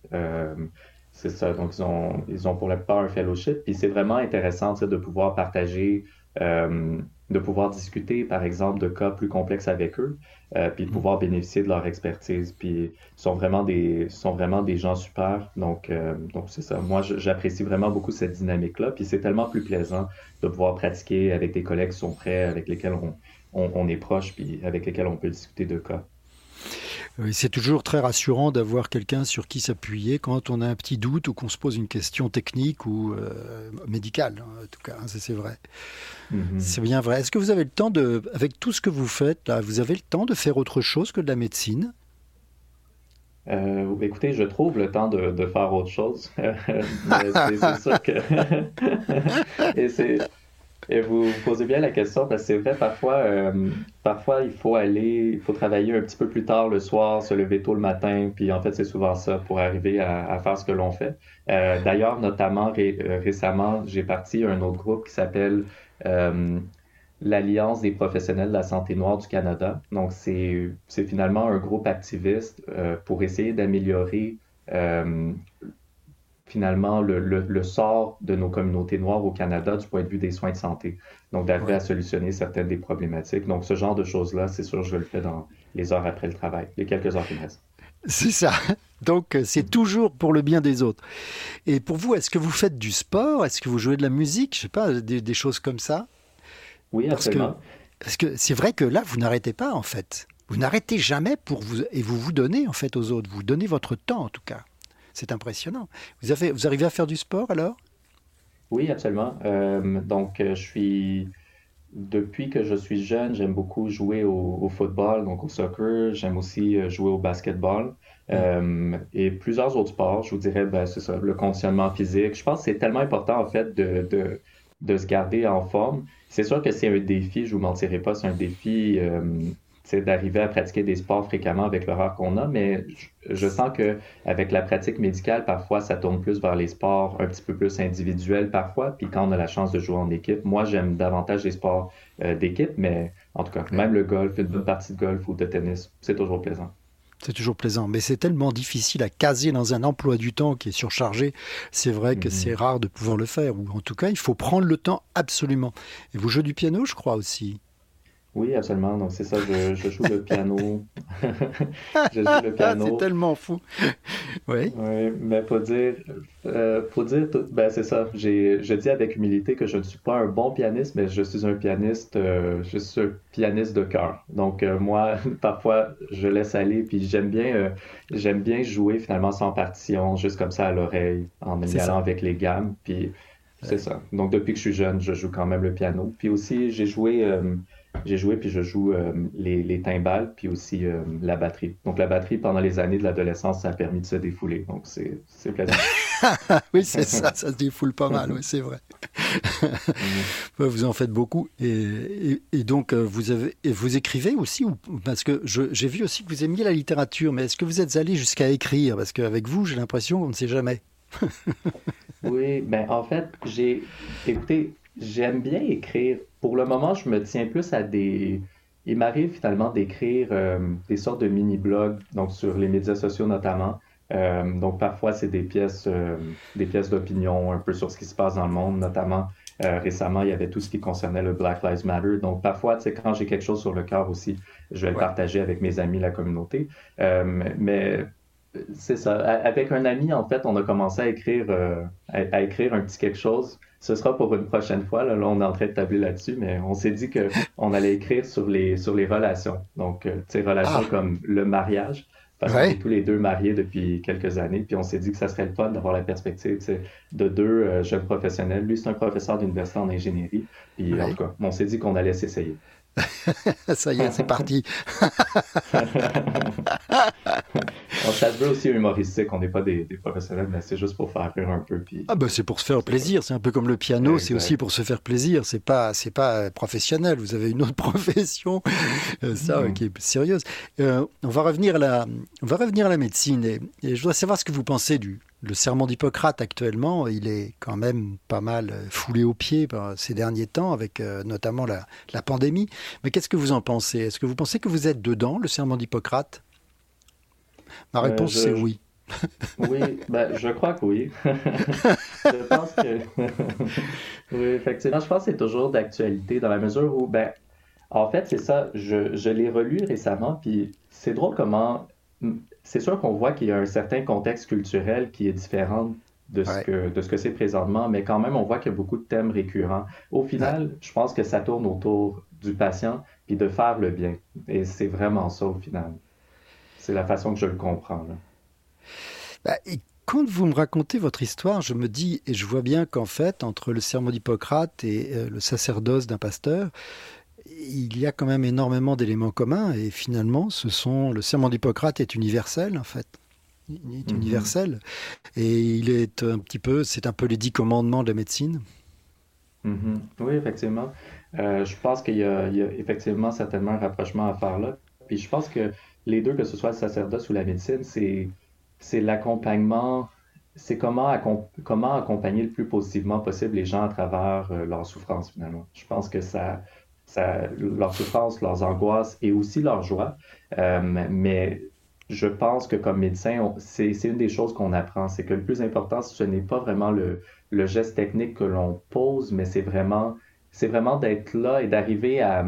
c'est ça. Donc ils ont, ils ont pour la plupart un fellowship. Puis c'est vraiment intéressant de pouvoir partager de pouvoir discuter, par exemple, de cas plus complexes avec eux, euh, puis de mm. pouvoir bénéficier de leur expertise. Puis ils sont vraiment des, sont vraiment des gens super. Donc, euh, donc c'est ça. Moi, j'apprécie vraiment beaucoup cette dynamique-là. Puis c'est tellement plus plaisant de pouvoir pratiquer avec des collègues qui sont prêts, avec lesquels on, on est proche, puis avec lesquels on peut discuter de cas. C'est toujours très rassurant d'avoir quelqu'un sur qui s'appuyer quand on a un petit doute ou qu'on se pose une question technique ou euh, médicale, hein, en tout cas, hein, c'est vrai. Mhm. C'est bien vrai. Est-ce que vous avez le temps de, avec tout ce que vous faites, là, vous avez le temps de faire autre chose que de la médecine? Euh, écoutez, je trouve le temps de, faire autre chose. c'est sûr que. Et c'est et vous posez bien la question parce que c'est vrai, parfois, euh, parfois il faut aller, il faut travailler un petit peu plus tard le soir, se lever tôt le matin, puis en fait c'est souvent ça pour arriver à, faire ce que l'on fait. Euh, d'ailleurs, notamment euh, récemment, j'ai parti à un autre groupe qui s'appelle l'Alliance des professionnels de la santé noire du Canada. Donc c'est finalement un groupe activiste pour essayer d'améliorer finalement le, sort de nos communautés noires au Canada du point de vue des soins de santé. Donc, d'arriver à solutionner certaines des problématiques. Donc, ce genre de choses-là, c'est sûr, je le fais dans les heures après le travail, les quelques heures qui restent. C'est ça. Donc, c'est toujours pour le bien des autres. Et pour vous, est-ce que vous faites du sport? Est-ce que vous jouez de la musique? Je sais pas, des, choses comme ça? Oui, absolument. parce que c'est vrai que là, vous n'arrêtez pas, en fait. Vous n'arrêtez jamais pour vous et vous vous donnez en fait aux autres. Vous donnez votre temps en tout cas. C'est impressionnant. Vous, avez, vous arrivez à faire du sport alors? Oui, absolument. Euh, donc, euh, je suis. Depuis que je suis jeune, j'aime beaucoup jouer au, football, donc au soccer. J'aime aussi euh, jouer au basketball. Mm. et plusieurs autres sports, je vous dirais, ben, c'est ça, le conditionnement physique. Je pense que c'est tellement important, en fait, de, de, de se garder en forme. C'est sûr que c'est un défi, je vous mentirai pas, c'est un défi d'arriver à pratiquer des sports fréquemment avec l'horreur qu'on a, mais je, sens que avec la pratique médicale, parfois, ça tourne plus vers les sports un petit peu plus individuels parfois. Puis quand on a la chance de jouer en équipe, moi, j'aime davantage les sports euh, d'équipe, mais en tout cas, même le golf, une partie de golf ou de tennis, c'est toujours plaisant. C'est toujours plaisant, mais c'est tellement difficile à caser dans un emploi du temps qui est surchargé. C'est vrai que c'est mhm. rare de pouvoir le faire, ou en tout cas, il faut prendre le temps absolument. Et vous jouez du piano, je crois aussi. Oui, absolument. Donc, c'est ça, je, joue le piano. je joue le piano. c'est tellement fou. oui. Oui, mais pour dire, euh, pour dire ben, c'est ça. je dis avec humilité que je ne suis pas un bon pianiste, mais je suis un pianiste, euh, je suis un pianiste de cœur. Donc, euh, moi, parfois, je laisse aller, puis j'aime bien, j'aime bien jouer finalement sans partition, juste comme ça à l'oreille, en y allant avec les gammes. Puis, c'est ça. Donc, depuis que je suis jeune, je joue quand même le piano. Puis aussi, j'ai joué j'ai joué puis je joue les, les, timbales puis aussi la batterie. Donc la batterie pendant les années de l'adolescence, ça a permis de se défouler. Donc c'est plaisant. oui, c'est ça, ça se défoule pas mal, oui, c'est vrai. Vous en faites beaucoup. Et, et, donc, vous, avez, et vous écrivez aussi Parce que j'ai vu aussi que vous aimiez la littérature, mais est-ce que vous êtes allé jusqu'à écrire? Parce qu'avec vous, j'ai l'impression qu'on ne sait jamais. oui, ben en fait, j'ai. Écoutez, j'aime bien écrire. Pour le moment, je me tiens plus à des. Il m'arrive finalement d'écrire euh, des sortes de mini-blogs, donc sur les médias sociaux notamment. Euh, donc parfois, c'est des pièces, euh, des pièces d'opinion un peu sur ce qui se passe dans le monde, notamment récemment, il y avait tout ce qui concernait le Black Lives Matter. Donc parfois, tu sais, quand j'ai quelque chose sur le cœur aussi, je vais le partager avec mes amis, la communauté. mais c'est ça. Avec un ami, en fait, on a commencé à écrire, à, écrire un petit quelque chose. Ce sera pour une prochaine fois. Là, on est en train de tabler là-dessus, mais on s'est dit qu'on allait écrire sur les, sur les relations. Donc, euh, tu sais, relations ah. comme le mariage. Parce qu'on est tous les deux mariés depuis quelques années. Puis on s'est dit que ça serait le fun d'avoir la perspective de deux euh, jeunes professionnels. Lui, c'est un professeur d'université en ingénierie. Puis en tout cas, on s'est dit qu'on allait s'essayer. ça y est, c'est parti. ça se veut aussi humoristique, on n'est pas des, professionnels, mais c'est juste pour faire rire un peu. Puis... Ah ben c'est pour se faire plaisir, c'est un peu comme le piano, c'est aussi pour se faire plaisir, c'est pas c'est pas professionnel, vous avez une autre profession, euh, ça qui est sérieuse. Euh, on va revenir à la on va revenir à la médecine et, et je dois savoir ce que vous pensez du le serment d'Hippocrate actuellement, il est quand même pas mal euh, foulé aux pieds ces derniers temps, avec euh, notamment la, pandémie. Mais qu'est-ce que vous en pensez? Est-ce que vous pensez que vous êtes dedans, le serment d'Hippocrate? Ma euh, réponse, c'est oui. oui, ben, je crois que oui. je pense que. oui, effectivement, je pense que c'est toujours d'actualité dans la mesure où, ben, en fait, c'est ça, je, je l'ai relu récemment, puis c'est drôle comment c'est sûr qu'on voit qu'il y a un certain contexte culturel qui est différent de ce que de ce que c'est présentement, mais quand même, on voit qu'il y a beaucoup de thèmes récurrents. Au final, je pense que ça tourne autour du patient puis de faire le bien. Et c'est vraiment ça au final. C'est la façon que je le comprends. Bah, et quand vous me racontez votre histoire, je me dis, et je vois bien qu'en fait, entre le serment d'Hippocrate et euh, le sacerdoce d'un pasteur, il y a quand même énormément d'éléments communs et finalement, ce sont le serment d'Hippocrate est universel en fait. Il est mhm. universel et il est un petit peu, c'est un peu les dix commandements de la médecine. Mhm. Oui, effectivement. Euh, je pense qu'il y, a effectivement certainement un rapprochement à faire là. Puis je pense que les deux, que ce soit le sacerdoce ou la médecine, c'est c'est l'accompagnement, c'est comment, comment accompagner le plus positivement possible les gens à travers euh, leur souffrance finalement. Je pense que ça, leur souffrance, leurs angoisses et aussi leur joie. Euh, mais je pense que comme médecin, c'est une des choses qu'on apprend, c'est que le plus important, ce n'est pas vraiment le, geste technique que l'on pose, mais c'est vraiment, vraiment d'être là et d'arriver à,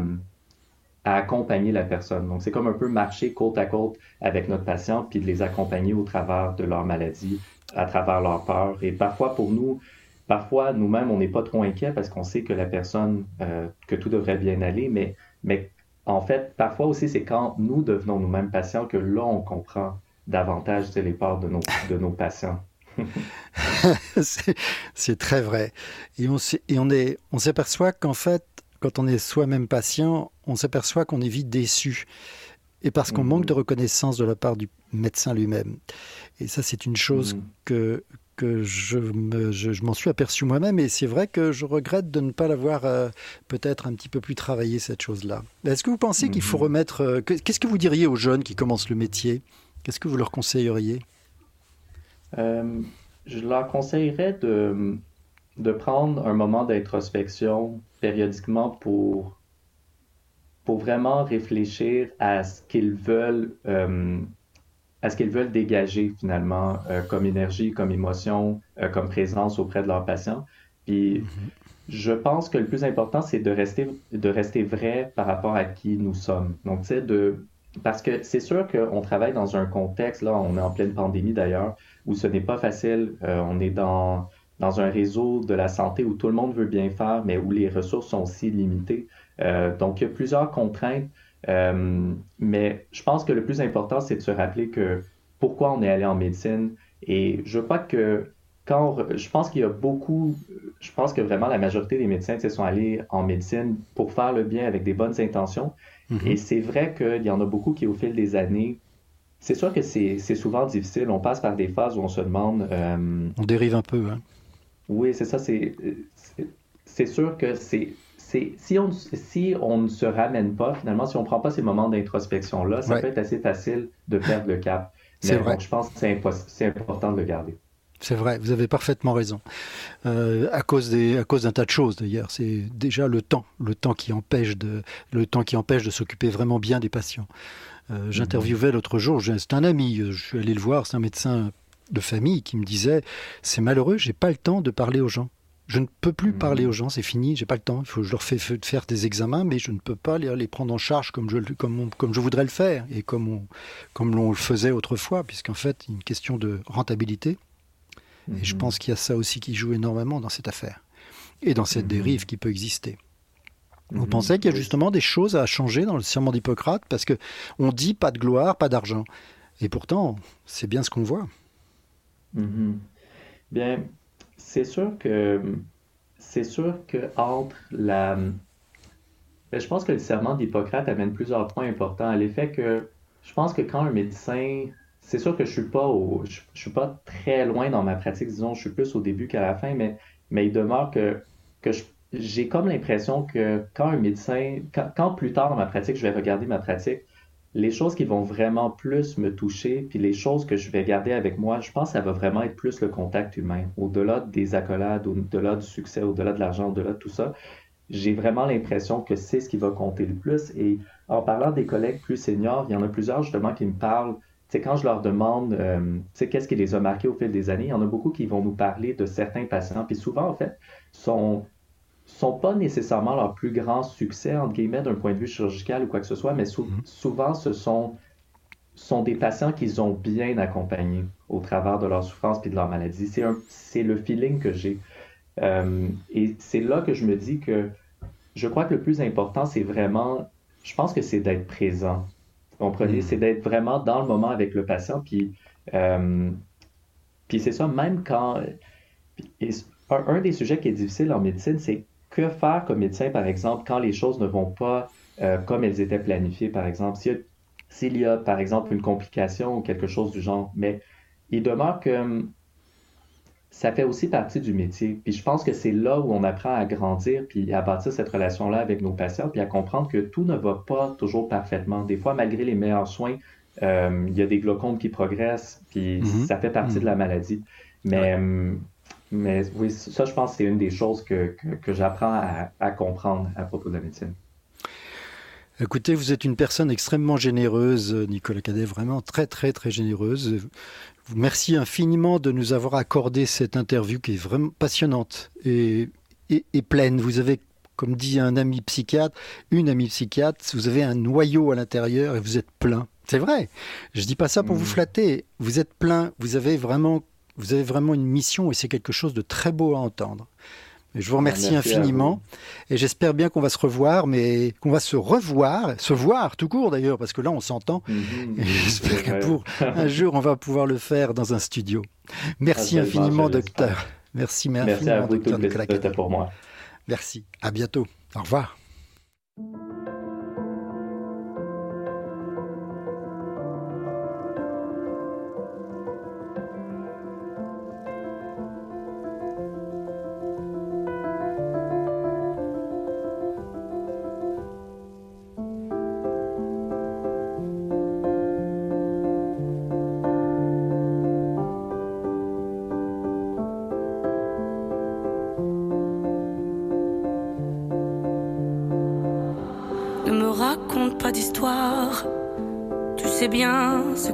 à, accompagner la personne. Donc c'est comme un peu marcher côte à côte avec notre patient, puis de les accompagner au travers de leur maladie, à travers leur peur. Et parfois pour nous, Parfois, nous-mêmes, on n'est pas trop inquiets parce qu'on sait que la personne, euh, que tout devrait bien aller, mais, mais en fait, parfois aussi, c'est quand nous devenons nous-mêmes patients que là, on comprend davantage les peurs de nos, de nos patients. c'est très vrai. Et on, et on, est, on s'aperçoit qu'en fait, quand on est soi-même patient, on s'aperçoit qu'on est vite déçu. Et parce qu'on manque de reconnaissance de la part du médecin lui-même. Et ça, c'est une chose mm-hmm. que, que je, je, m'en suis aperçu moi-même et c'est vrai que je regrette de ne pas l'avoir euh, peut-être un petit peu plus travaillé cette chose-là. Est-ce que vous pensez qu'il faut mhm. remettre... Euh, qu'est-ce que vous diriez aux jeunes qui commencent le métier? Qu'est-ce que vous leur conseilleriez? Euh, Je leur conseillerais de, de prendre un moment d'introspection périodiquement pour, pour vraiment réfléchir à ce qu'ils veulent à ce qu'ils veulent dégager finalement euh, comme énergie, comme émotion, euh, comme présence auprès de leurs patients. Puis mm-hmm. je pense que le plus important, c'est de rester, de rester vrai par rapport à qui nous sommes. Donc, tu sais, de... Parce que c'est sûr qu'on travaille dans un contexte, là, on est en pleine pandémie d'ailleurs, où ce n'est pas facile. Euh, on est dans, dans un réseau de la santé où tout le monde veut bien faire, mais où les ressources sont aussi limitées. donc, il y a plusieurs contraintes euh, mais je pense que le plus important, c'est de se rappeler que pourquoi on est allé en médecine. Et je crois que quand je pense qu'il y a beaucoup, je pense que vraiment la majorité des médecins sont allés en médecine pour faire le bien avec des bonnes intentions. Mm-hmm. Et c'est vrai qu'il y en a beaucoup qui, au fil des années, c'est sûr que c'est souvent difficile. On passe par des phases où on se demande. Euh, on dérive un peu. Hein? Oui, c'est ça. C'est sûr que c'est. Si on, si on ne se ramène pas, finalement, si on ne prend pas ces moments d'introspection-là, ça peut être assez facile de perdre le cap. C'est vrai. je pense que c'est important de le garder. C'est vrai, vous avez parfaitement raison. Euh, à cause des, à cause d'un tas de choses d'ailleurs. C'est déjà le temps, le temps qui empêche de, le temps qui empêche de s'occuper vraiment bien des patients. Euh, j'interviewais l'autre jour, c'est un ami, je suis allé le voir, c'est un médecin de famille qui me disait c'est malheureux, j'ai pas le temps de parler aux gens. Je ne peux plus parler aux gens, c'est fini, j'ai pas le temps. Il faut je leur fais faire des examens, mais je ne peux pas les, les prendre en charge comme je, comme, comme je voudrais le faire et comme on, comme le faisait autrefois, puisqu'en fait, il y a une question de rentabilité. Et je mhm. pense qu'il y a ça aussi qui joue énormément dans cette affaire et dans cette mhm. dérive qui peut exister. Vous mhm. pensez qu'il y a justement des choses à changer dans le serment d'Hippocrate parce que on dit pas de gloire, pas d'argent, et pourtant c'est bien ce qu'on voit. Bien, c'est sûr que entre la ben, je pense que le serment d'Hippocrate amène plusieurs points importants l'effet que je pense que quand un médecin c'est sûr que je suis pas je, suis pas très loin dans ma pratique, disons, je suis plus au début qu'à la fin, mais, mais il demeure que, que j'ai comme l'impression que quand un médecin, quand, plus tard dans ma pratique, je vais regarder ma pratique, les choses qui vont vraiment plus me toucher, puis les choses que je vais garder avec moi, je pense que ça va vraiment être plus le contact humain. Au-delà des accolades, au-delà du succès, au-delà de l'argent, au-delà de tout ça, j'ai vraiment l'impression que c'est ce qui va compter le plus. Et en parlant des collègues plus seniors, il y en a plusieurs justement qui me parlent c'est quand je leur demande euh, qu'est-ce qui les a marqués au fil des années, il y en a beaucoup qui vont nous parler de certains patients, puis souvent, en fait, sont sont pas nécessairement leur plus grand succès, entre guillemets, d'un point de vue chirurgical ou quoi que ce soit, mais mm-hmm. souvent, ce sont, sont des patients qu'ils ont bien accompagnés au travers de leur souffrance et de leur maladie. C'est le feeling que j'ai. Euh, et c'est là que je me dis que je crois que le plus important, c'est vraiment, je pense que c'est d'être présent comprenez? Hmm. C'est d'être vraiment dans le moment avec le patient. Puis, euh, puis c'est ça, même quand. un, des sujets qui est difficile en médecine, c'est que faire comme médecin, par exemple, quand les choses ne vont pas euh, comme elles étaient planifiées, par exemple. S'il y, a, par exemple, une complication ou quelque chose du genre. Mais il demeure que ça fait aussi partie du métier. Puis je pense que c'est là où on apprend à grandir, puis à bâtir cette relation-là avec nos patients, puis à comprendre que tout ne va pas toujours parfaitement. Des fois, malgré les meilleurs soins, euh, il y a des glaucomes qui progressent, puis mhm. ça fait partie de la maladie. Mais, euh, mais oui, ça, je pense que c'est une des choses que, que, j'apprends à, à comprendre à propos de la médecine. Écoutez, vous êtes une personne extrêmement généreuse, Nicolas Cadet, vraiment très très très généreuse. Merci infiniment de nous avoir accordé cette interview qui est vraiment passionnante et, et, pleine. Vous avez, comme dit un ami psychiatre, une amie psychiatre, vous avez un noyau à l'intérieur et vous êtes plein. C'est vrai. Je dis pas ça pour vous mmh. flatter. Vous êtes plein. Vous avez vraiment, vous avez vraiment une mission et c'est quelque chose de très beau à entendre. Je vous remercie infiniment et j'espère bien qu'on va se revoir, mais qu'on va se revoir, se voir tout court d'ailleurs, parce que là on s'entend. Mhm. j'espère que pour un jour on va pouvoir le faire dans un studio. Merci infiniment, docteur. Merci, merci infiniment, à vous, docteur Nicolas pour moi. Merci. À bientôt. Au revoir.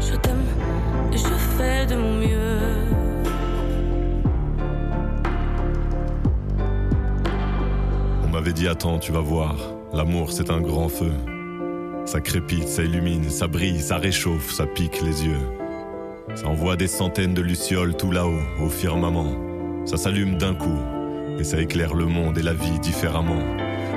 je t'aime et je fais de mon mieux. On m'avait dit attends, tu vas voir, l'amour c'est un grand feu. Ça crépite, ça illumine, ça brille, ça réchauffe, ça pique les yeux. Ça envoie des centaines de lucioles tout là-haut, au firmament. Ça s'allume d'un coup, et ça éclaire le monde et la vie différemment.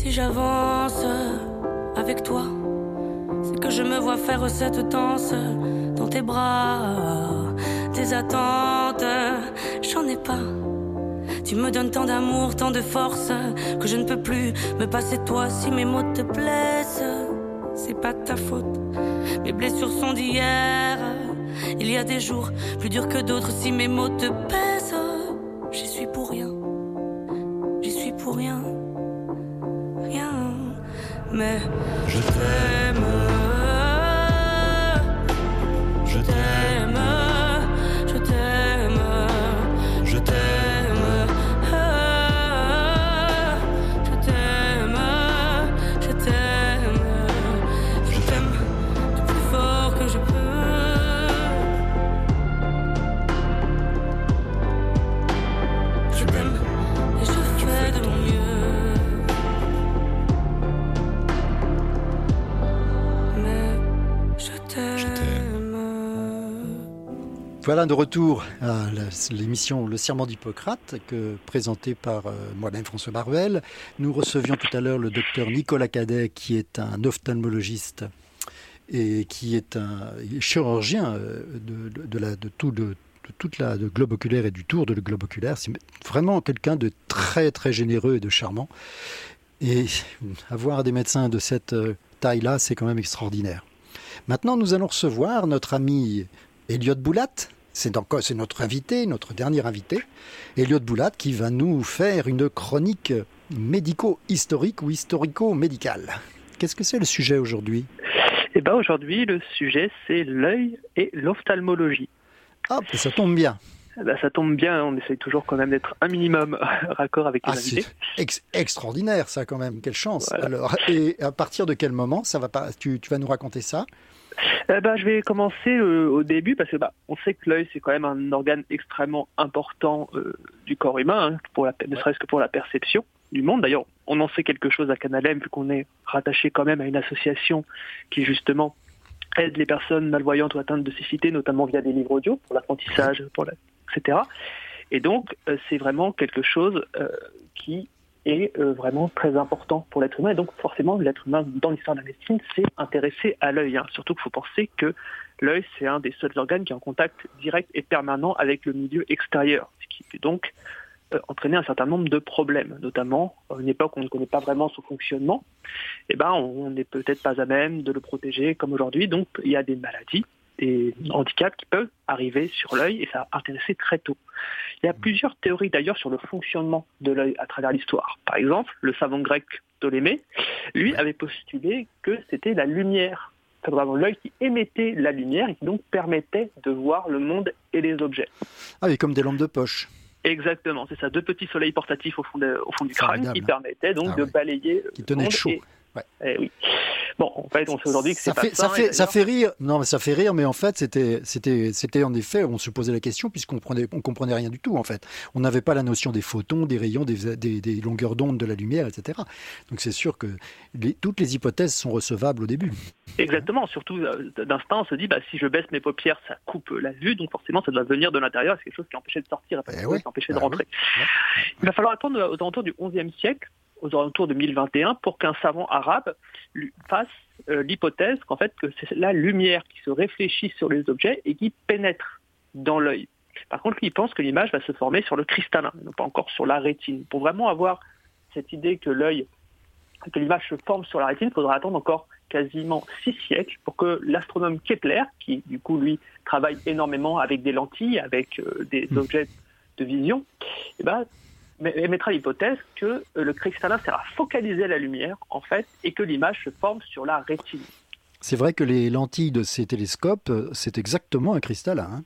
Si j'avance avec toi, c'est que je me vois faire cette danse dans tes bras tes attentes, j'en ai pas. Tu me donnes tant d'amour, tant de force, que je ne peux plus me passer de toi si mes mots te plaisent. C'est pas ta faute, mes blessures sont d'hier. Il y a des jours plus durs que d'autres si mes mots te pèsent. Mais Voilà de retour à l'émission Le Serment d'Hippocrate, présentée par euh, moi-même François Baruel. Nous recevions tout à l'heure le docteur Nicolas Cadet, qui est un ophtalmologiste et qui est un chirurgien euh, de, de tout de, toute la globe oculaire et du tour de le globe oculaire. C'est vraiment quelqu'un de très très généreux et de charmant. Et avoir des médecins de cette euh, taille-là, c'est quand même extraordinaire. Maintenant, nous allons recevoir notre ami Elliot Boulat, c'est notre invité, notre dernier invité, Elliot Boulat, qui va nous faire une chronique médico-historique ou historico-médicale. Qu'est-ce que c'est le sujet aujourd'hui? Eh bien aujourd'hui, le sujet, c'est l'œil et l'ophtalmologie. Ah, ça tombe bien. Eh ben, ça tombe bien, on essaye toujours quand même d'être un minimum raccord avec les ah, invités. extraordinaire ça quand même, quelle chance. Alors, et à partir de quel moment ça va pas, tu vas nous raconter ça? Eh ben, je vais commencer euh, au début parce que bah, on sait que l'œil c'est quand même un organe extrêmement important euh, du corps humain, hein, pour la, ne serait-ce que pour la perception du monde. D'ailleurs, on en sait quelque chose à Canalem vu qu'on est rattaché quand même à une association qui justement aide les personnes malvoyantes ou atteintes de cécité, notamment via des livres audio pour l'apprentissage, pour etc. Et donc, euh, c'est vraiment quelque chose qui est euh, vraiment très important pour l'être humain. Et donc forcément, l'être humain, dans l'histoire de la médecine, s'est intéressé à l'œil. Hein. Surtout qu'il faut penser que l'œil, c'est un des seuls organes qui est en contact direct et permanent avec le milieu extérieur, ce qui peut donc euh, entraîner un certain nombre de problèmes, notamment à une époque où on ne connaît pas vraiment son fonctionnement, eh ben, on n'est peut-être pas à même de le protéger comme aujourd'hui. Donc il y a des maladies des handicaps qui peuvent arriver sur l'œil et ça a intéressé très tôt. Il y a plusieurs théories d'ailleurs sur le fonctionnement de l'œil à travers l'histoire. Par exemple, le savant grec Ptolémée, lui, avait postulé que c'était la lumière, vraiment l'œil qui émettait la lumière et qui donc permettait de voir le monde et les objets. Ah oui, comme des lampes de poche. Exactement, c'est ça, deux petits soleils portatifs au fond, au fond du crâne qui permettaient donc ah de balayer. Qui tenaient chaud. Eh oui. Bon, en fait, on sait aujourd'hui que c'est pas fait, ça. Fait, ça fait rire. Non, mais ça fait rire, mais en fait, c'était, c'était, c'était en effet, on se posait la question puisqu'on prenait, on comprenait rien du tout en fait. On n'avait pas la notion des photons, des rayons, des, des, longueurs d'onde de la lumière, etc. Donc c'est sûr que toutes les hypothèses sont recevables au début. Exactement. Surtout euh, d'instinct, on se dit, bah, si je baisse mes paupières, ça coupe la vue, donc forcément, ça doit venir de l'intérieur. C'est quelque chose qui empêchait de sortir, eh qui empêchait de bah rentrer. Il va falloir attendre aux alentours du XIe siècle aux alentours de 1021 pour qu'un savant arabe fasse euh, l'hypothèse qu'en fait que c'est la lumière qui se réfléchit sur les objets et qui pénètre dans l'œil. Par contre, lui, il pense que l'image va se former sur le cristallin, non pas encore sur la rétine. Pour vraiment avoir cette idée que l'œil, que l'image se forme sur la rétine, il faudra attendre encore quasiment six siècles pour que l'astronome Kepler, qui du coup lui travaille énormément avec des lentilles, avec euh, des hmm. objets de vision, eh ben, émettra l'hypothèse que euh, le cristallin sert à focaliser la lumière, en fait, et que l'image se forme sur la rétine. C'est vrai que les lentilles de ces télescopes, euh, c'est exactement un cristallin. Hein.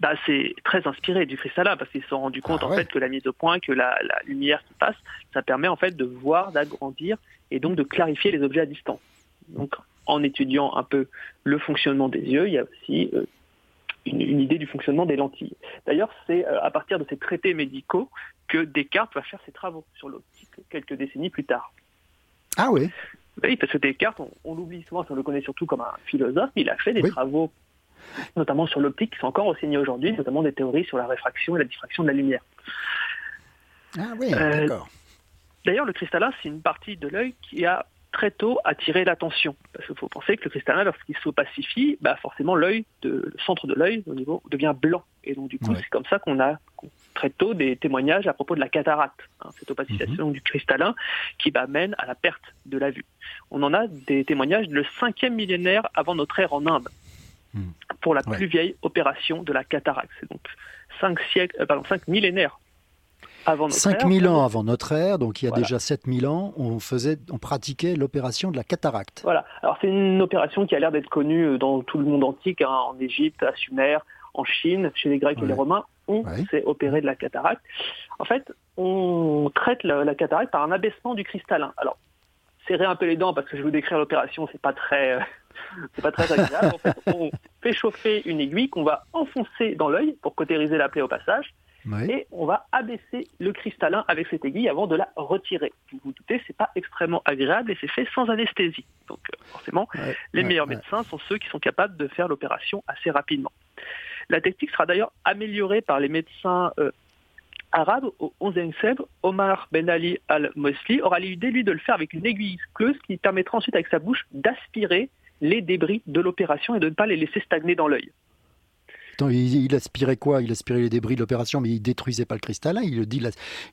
bah, c'est très inspiré du cristallin parce qu'ils se sont rendus compte ah en fait que la mise au point, que la, lumière qui passe, ça permet en fait de voir, d'agrandir et donc de clarifier les objets à distance. Donc en étudiant un peu le fonctionnement des yeux, il y a aussi euh, une, idée du fonctionnement des lentilles. D'ailleurs, c'est à partir de ces traités médicaux que Descartes va faire ses travaux sur l'optique quelques décennies plus tard. Ah oui Oui, parce que Descartes, on, l'oublie souvent, on le connaît surtout comme un philosophe, mais il a fait des travaux, notamment sur l'optique, qui sont encore enseignés aujourd'hui, notamment des théories sur la réfraction et la diffraction de la lumière. Ah oui, euh, d'accord. D'ailleurs, le cristallin, c'est une partie de l'œil qui a très tôt attiré l'attention. Parce qu'il faut penser que le cristallin, lorsqu'il se pacifie, bah forcément l'œil, le centre de l'œil au niveau devient blanc. Et donc du coup, c'est comme ça qu'on a très tôt des témoignages à propos de la cataracte, hein, cette opacification mhm. du cristallin qui mène à la perte de la vue. On en a des témoignages le cinquième millénaire avant notre ère en Inde hmm. pour la plus vieille opération de la cataracte. C'est donc cinq siècles, euh, pardon, cinq millénaires avant notre 5000 ans avant notre ère, donc il y a déjà 7000 ans, on, faisait, on pratiquait l'opération de la cataracte. Voilà. Alors c'est une opération qui a l'air d'être connue euh, dans tout le monde antique, hein, en Égypte, à Sumer, en Chine, chez les Grecs et les Romains, on s'est opéré de la cataracte. En fait, on traite la, cataracte par un abaissement du cristallin. Alors, serrez un peu les dents parce que je vais vous décrire l'opération, c'est pas très, euh, c'est pas très agréable. En fait, on fait chauffer une aiguille qu'on va enfoncer dans l'œil pour cautériser la plaie au passage. Et on va abaisser le cristallin avec cette aiguille avant de la retirer. Vous vous doutez, c'est pas extrêmement agréable et c'est fait sans anesthésie. Donc euh, forcément, les meilleurs médecins sont ceux qui sont capables de faire l'opération assez rapidement. La technique sera d'ailleurs améliorée par les médecins euh, arabes au 11e siècle. Omar Ben Ali al-Mosli aura l'idée, lui, de le faire avec une aiguille cleuse qui permettra ensuite, avec sa bouche, d'aspirer les débris de l'opération et de ne pas les laisser stagner dans l'œil. Il, aspirait quoi? Il aspirait les débris de l'opération, mais il détruisait pas le cristallin? Il, dit,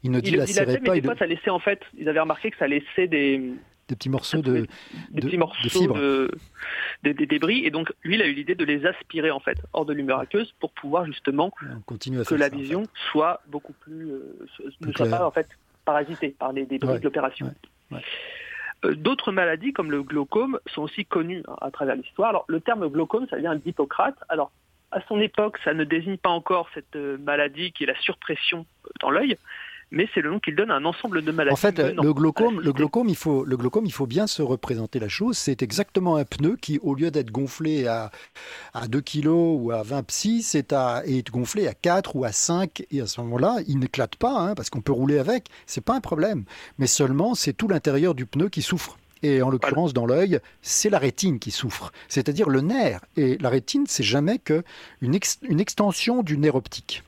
il ne dit il, lacérait pas. Mais des fois, ça laissait en fait. Ils avaient remarqué que ça laissait des, des petits morceaux de, des petits morceaux de, des, débris et donc lui il a eu l'idée de les aspirer en fait hors de l'humeur aqueuse pour pouvoir justement que la vision soit beaucoup plus, euh, ne soit pas en fait parasitée par les débris de l'opération. Euh, d'autres maladies comme le glaucome sont aussi connues hein, à travers l'histoire. Alors le terme glaucome ça vient d'Hippocrate. Alors à son époque ça ne désigne pas encore cette euh, maladie qui est la surpression dans l'œil, mais c'est le nom qu'il donne à un ensemble de maladies. En fait, le glaucome, le glaucome, il faut, le glaucome, il faut bien se représenter la chose. C'est exactement un pneu qui, au lieu d'être gonflé à, à 2 kg ou à 20 psi, c'est à est gonflé à 4 ou à 5. Et à ce moment-là, il n'éclate pas, hein, parce qu'on peut rouler avec. C'est pas un problème. Mais seulement, c'est tout l'intérieur du pneu qui souffre. Et en l'occurrence, dans l'œil, c'est la rétine qui souffre, c'est-à-dire le nerf. Et la rétine, c'est jamais que une, une extension du nerf optique.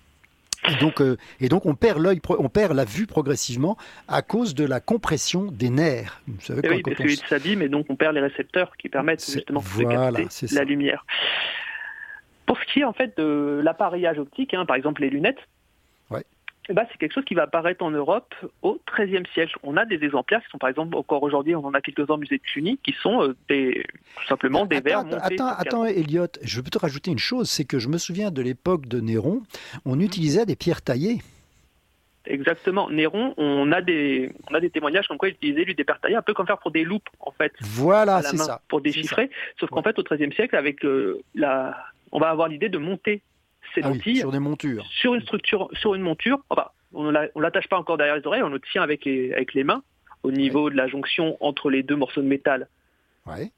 Et donc, euh, et donc on perd l'œil, on perd la vue progressivement à cause de la compression des nerfs. Vous savez, eh oui, parce et donc on perd les récepteurs qui permettent justement de capter la lumière. Pour ce qui est en fait de l'appareillage optique, hein, par exemple les lunettes, eh ben, c'est quelque chose qui va apparaître en Europe au XIIIe siècle. On a des exemplaires qui sont par exemple encore aujourd'hui, on en a quelques-uns au musée de Cluny, qui sont euh, des, tout simplement des verres montés. Attends, attends, Elliot, je veux te rajouter une chose, c'est que je me souviens de l'époque de Néron, on utilisait des pierres taillées. Exactement. Néron, on a des, on a des témoignages comme quoi il utilisait lui des pierres taillées, un peu comme faire pour des loupes en fait. Voilà, c'est ça. Pour déchiffrer. Sauf qu'en fait, au XIIIe siècle, avec euh, la, on va avoir l'idée de monter ah sur des montures. Sur une structure, sur une monture. on ne l'attache pas encore derrière les oreilles, on le tient avec les, avec les mains au niveau de la jonction entre les deux morceaux de métal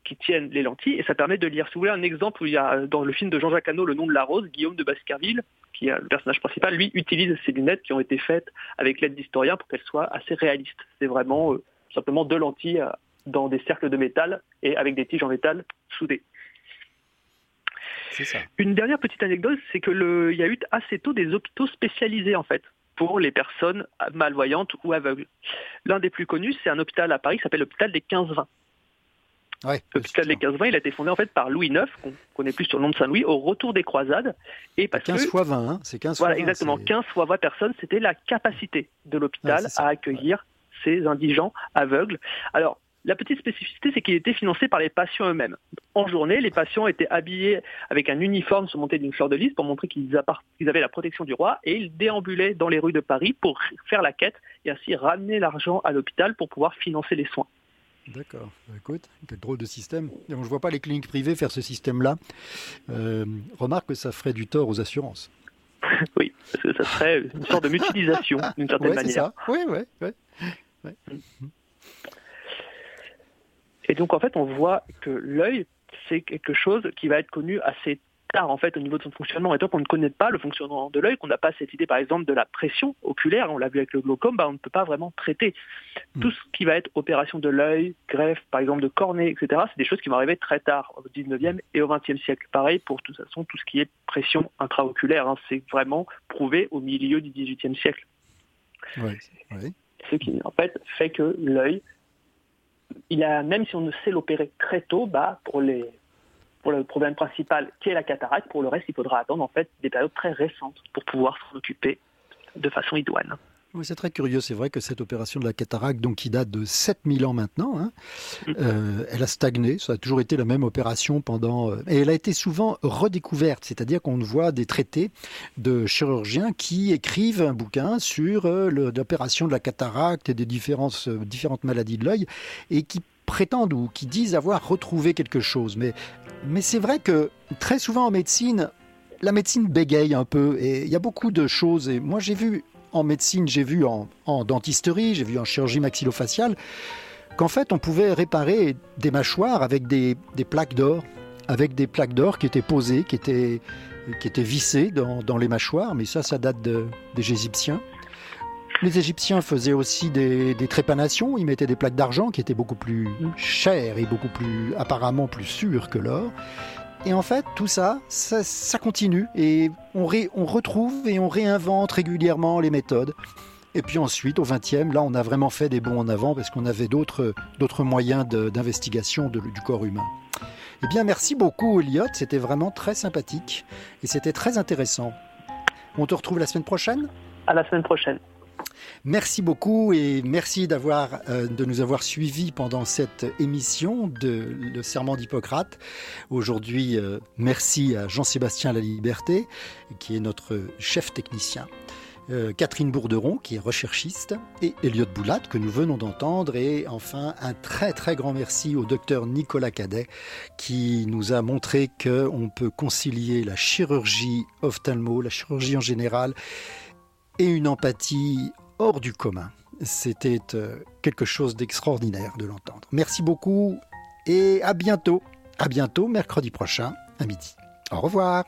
qui tiennent les lentilles et ça permet de lire. Si vous voulez un exemple, où il y a dans le film de Jean-Jacques Hano, Le nom de la rose, Guillaume de Baskerville, qui est le personnage principal, lui utilise ces lunettes qui ont été faites avec l'aide d'historiens pour qu'elles soient assez réalistes. C'est vraiment euh, simplement deux lentilles euh, dans des cercles de métal et avec des tiges en métal soudées. Une dernière petite anecdote, c'est que le, il y a eu assez tôt des hôpitaux spécialisés en fait pour les personnes malvoyantes ou aveugles. L'un des plus connus, c'est un hôpital à Paris qui s'appelle l'hôpital des 15-20. l'hôpital des 15-20, il a été fondé en fait par Louis IX, qu'on connaît plus sur le nom de Saint-Louis, au retour des croisades. Et parce 15 fois 20, hein c'est 15 voilà, fois 20. Exactement, 15 fois 20 personnes, c'était la capacité de l'hôpital à accueillir ces indigents aveugles. Alors, la petite spécificité, c'est qu'il était financé par les patients eux-mêmes. En journée, les patients étaient habillés avec un uniforme surmonté d'une fleur de lys pour montrer qu'ils avaient la protection du roi et ils déambulaient dans les rues de Paris pour faire la quête et ainsi ramener l'argent à l'hôpital pour pouvoir financer les soins. D'accord. Bah, écoute, quel drôle de système. je ne vois pas les cliniques privées faire ce système-là. Euh, remarque que ça ferait du tort aux assurances. oui, parce que ça serait une sorte de mutualisation d'une certaine manière. Ça. Oui, oui, oui. Et donc en fait, on voit que l'œil, c'est quelque chose qui va être connu assez tard en fait au niveau de son fonctionnement. Et tant qu'on ne connaît pas le fonctionnement de l'œil, qu'on n'a pas cette idée par exemple de la pression oculaire, on l'a vu avec le glaucome, bah, on ne peut pas vraiment traiter. Hmm. Tout ce qui va être opération de l'œil, greffe par exemple de cornée, etc., c'est des choses qui vont arriver très tard, au 19e et au 20e siècle. Pareil pour de toute façon tout ce qui est pression intraoculaire, hein, c'est vraiment prouvé au milieu du 18e siècle. Ce qui en fait fait que l'œil il a, même si on ne sait l'opérer très tôt, bah, pour, les, pour le problème principal qui est la cataracte, pour le reste, il faudra attendre en fait des périodes très récentes pour pouvoir s'en occuper de façon idoine. Oui, c'est très curieux. C'est vrai que cette opération de la cataracte, donc qui date de 7000 ans maintenant, hein, mm. euh, elle a stagné. Ça a toujours été la même opération pendant. Euh, et elle a été souvent redécouverte. C'est-à-dire qu'on voit des traités de chirurgiens qui écrivent un bouquin sur euh, l'opération de la cataracte et des différentes, différentes maladies de l'œil et qui prétendent ou qui disent avoir retrouvé quelque chose. Mais, mais c'est vrai que très souvent en médecine, la médecine bégaye un peu et il y a beaucoup de choses. Et moi, j'ai vu en médecine, j'ai vu en, dentisterie, j'ai vu en chirurgie maxillofaciale, qu'en fait, on pouvait réparer des mâchoires avec des, plaques d'or, avec des plaques d'or qui étaient posées, qui étaient, vissées dans, les mâchoires, mais ça, ça date des Égyptiens. Les Égyptiens faisaient aussi des, des, trépanations, ils mettaient des plaques d'argent qui étaient beaucoup plus chères et beaucoup plus apparemment plus sûres que l'or. Et en fait, tout ça, ça, continue. Et on, on retrouve et on réinvente régulièrement les méthodes. Et puis ensuite, au 20e, là, on a vraiment fait des bons en avant parce qu'on avait d'autres moyens d'investigation du corps humain. Eh bien, merci beaucoup, Elliot. C'était vraiment très sympathique et c'était très intéressant. On te retrouve la semaine prochaine? À la semaine prochaine. Merci beaucoup et merci d'avoir, euh, de nous avoir suivis pendant cette émission de Le Serment d'Hippocrate. Aujourd'hui, euh, merci à Jean-Sébastien Laliberté, qui est notre chef technicien. Euh, Catherine Bourderon, qui est recherchiste, et Elliot Boulat, que nous venons d'entendre. Et enfin, un très très grand merci au docteur Nicolas Cadet, qui nous a montré qu'on peut concilier la chirurgie ophtalmo, la chirurgie en général, et une empathie hors du commun. C'était euh, quelque chose d'extraordinaire de l'entendre. Merci beaucoup et à bientôt. À bientôt mercredi prochain à midi. Au revoir.